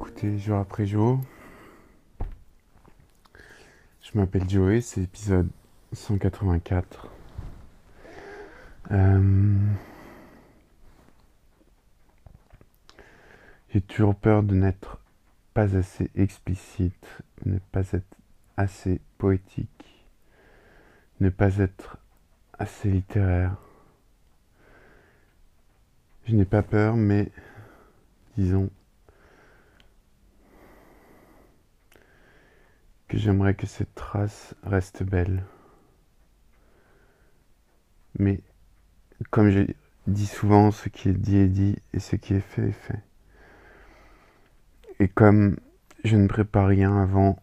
Écoutez jour après jour. Je m'appelle Joey, c'est l'épisode 184. Euh, J'ai toujours peur de n'être pas assez explicite, de ne pas être assez poétique, de ne pas être assez littéraire. Je n'ai pas peur, mais disons que j'aimerais que cette trace reste belle. Mais comme je dis souvent, ce qui est dit est dit et ce qui est fait est fait. Et comme je ne prépare rien avant,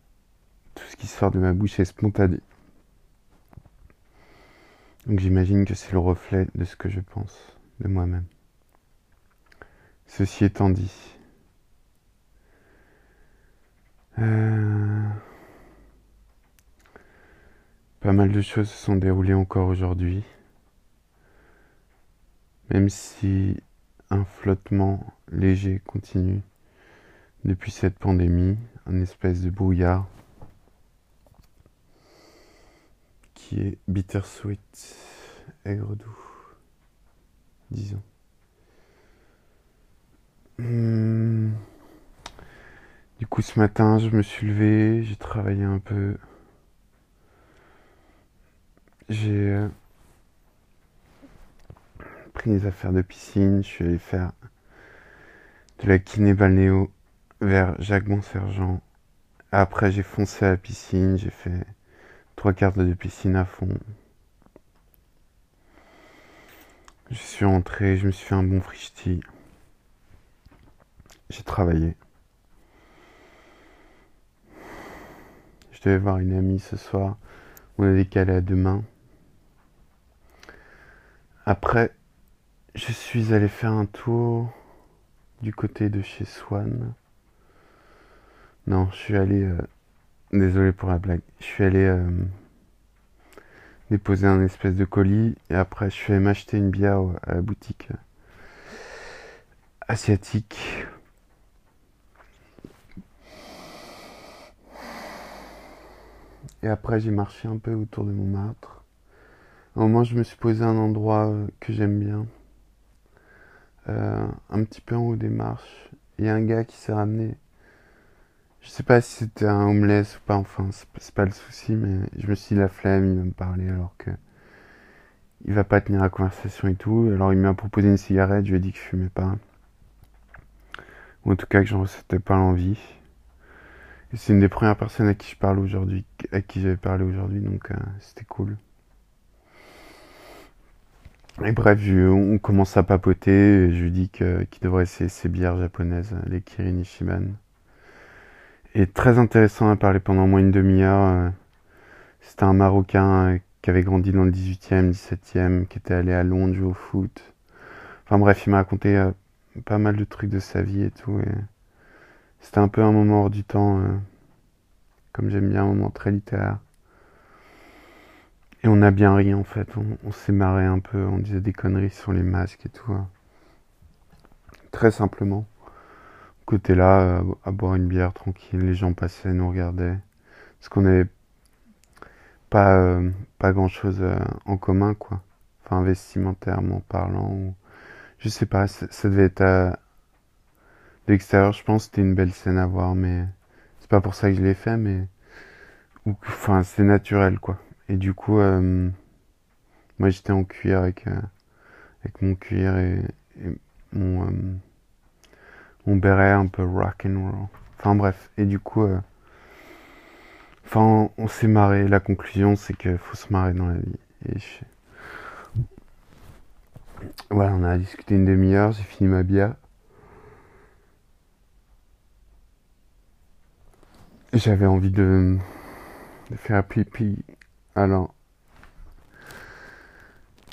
tout ce qui sort de ma bouche est spontané. Donc j'imagine que c'est le reflet de ce que je pense de moi-même. Ceci étant dit, euh, pas mal de choses se sont déroulées encore aujourd'hui, même si un flottement léger continue depuis cette pandémie, un espèce de brouillard qui est bittersweet, aigre doux, disons. Hmm. Du coup, ce matin, je me suis levé, j'ai travaillé un peu. J'ai euh, pris les affaires de piscine, je suis allé faire de la kiné balnéo vers Jacques Sergent. Après, j'ai foncé à la piscine, j'ai fait trois quarts de piscine à fond. Je suis rentré, je me suis fait un bon frichti. J'ai travaillé. Je devais voir une amie ce soir. On a décalé à demain. Après, je suis allé faire un tour du côté de chez Swan. Non, je suis allé. Euh, désolé pour la blague. Je suis allé euh, déposer un espèce de colis et après je suis allé m'acheter une bière à la boutique asiatique Et après, j'ai marché un peu autour de Montmartre. Un moment, je me suis posé à un endroit euh, que j'aime bien. Euh, un petit peu en haut des marches. Il y a un gars qui s'est ramené. Je sais pas si c'était un homeless ou pas, enfin, c'est pas le souci, mais je me suis dit la flemme, il va me parler alors que. Il va pas tenir la conversation et tout. Alors il m'a proposé une cigarette, je lui ai dit que je fumais pas. Ou en tout cas que j'en ressentais pas l'envie c'est une des premières personnes à qui je parle aujourd'hui, à qui j'avais parlé aujourd'hui, donc euh, c'était cool. Et bref, on commence à papoter, et je lui dis qu'il devrait essayer ces bières japonaises, les Kirin Ishiban. Et très intéressant à parler pendant au moins une demi-heure. Euh, c'était un Marocain euh, qui avait grandi dans le 18e, 17e, qui était allé à Londres jouer au foot. Enfin bref, il m'a raconté pas mal de trucs de sa vie et tout. Et c'était un peu un moment hors du temps, euh, comme j'aime bien, un moment très littéraire. Et on a bien ri en fait, on, s'est marré un peu, on disait des conneries sur les masques et tout. Hein. Très simplement. Côté là, euh, à boire une bière tranquille, les gens passaient, nous regardaient. Parce qu'on n'avait pas, euh, pas grand chose en commun, quoi. Enfin, vestimentairement parlant. Je sais pas, ça devait être de l'extérieur, je pense c'était une belle scène à voir, mais c'est pas pour ça que je l'ai fait, mais enfin c'est naturel quoi. Et du coup, euh, moi j'étais en cuir avec euh, avec mon cuir et, mon euh, béret un peu rock and roll. Enfin bref, et du coup, enfin on, s'est marré. La conclusion c'est qu'il faut se marrer dans la vie. Et voilà, on a discuté une demi-heure, j'ai fini ma bière. J'avais envie de, faire pipi. Alors,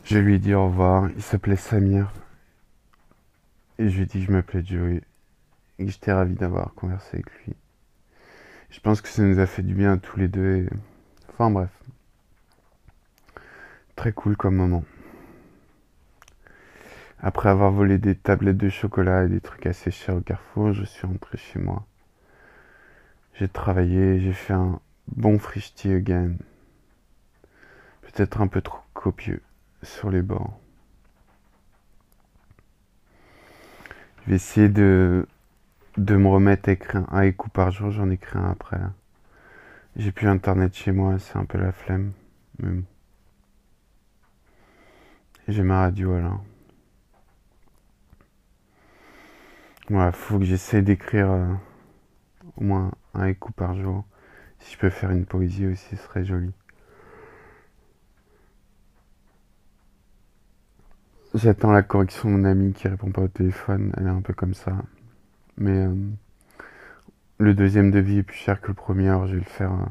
je lui ai dit au revoir. Il s'appelait Samir. Et je lui ai dit que je m'appelais Joey. Et que j'étais ravi d'avoir conversé avec lui. Je pense que ça nous a fait du bien à tous les deux. Enfin bref. Très cool comme moment. Après avoir volé des tablettes de chocolat et des trucs assez chers au carrefour, je suis rentré chez moi. J'ai travaillé, j'ai fait un bon frichti again. Peut-être un peu trop copieux sur les bords. Je vais essayer de, de me remettre à écrire un écoute par jour, j'en écris un après. J'ai plus internet chez moi, c'est un peu la flemme. J'ai ma radio là. Voilà, faut que j'essaie d'écrire euh, au moins un écoute par jour. Si je peux faire une poésie aussi, ce serait joli. J'attends la correction de mon ami qui répond pas au téléphone. Elle est un peu comme ça. Mais euh, le deuxième devis est plus cher que le premier, alors je vais le faire. Euh,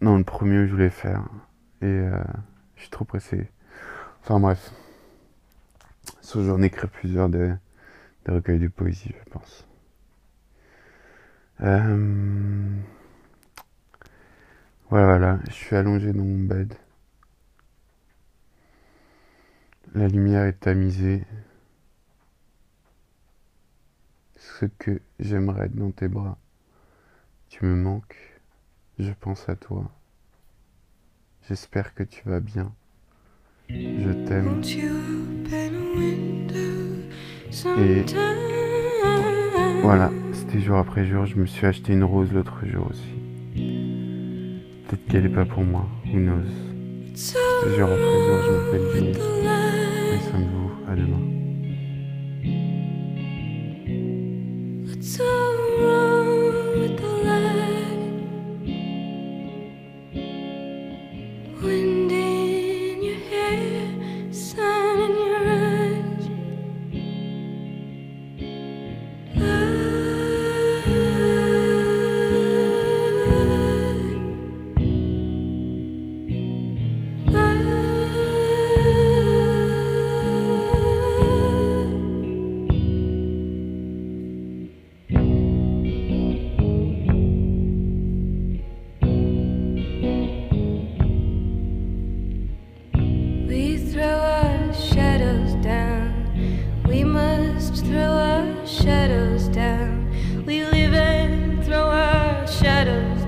non, le premier je voulais faire. Et euh, je suis trop pressé. Enfin bref. Ce jour, écrire plusieurs des, des, recueils de poésie, je pense. Voilà, voilà. Je suis allongé dans mon bed. La lumière est tamisée. Ce que j'aimerais être dans tes bras. Tu me manques. Je pense à toi. J'espère que tu vas bien. Je t'aime. Et voilà, c'était jour après jour. Je me suis acheté une rose l'autre jour aussi. Peut-être qu'elle n'est pas pour moi. Who knows? Après jour, je m'appelle Vinny. Prenez de vous. À demain.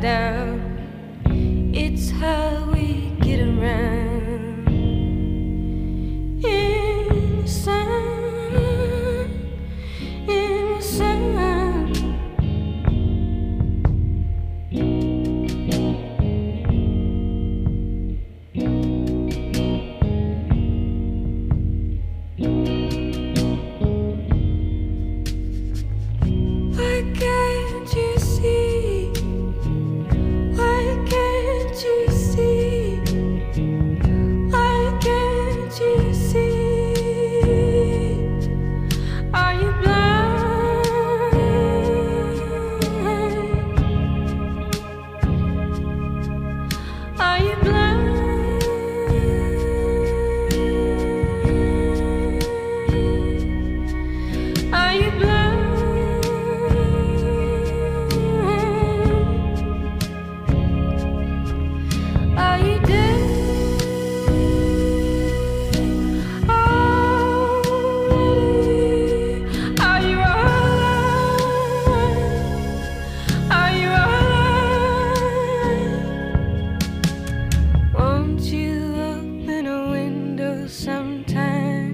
down. It's how we get around. sometime.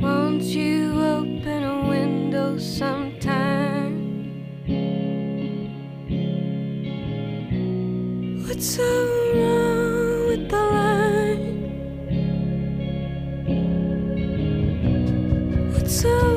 Won't you open a window sometime? What's so wrong with the line? What's so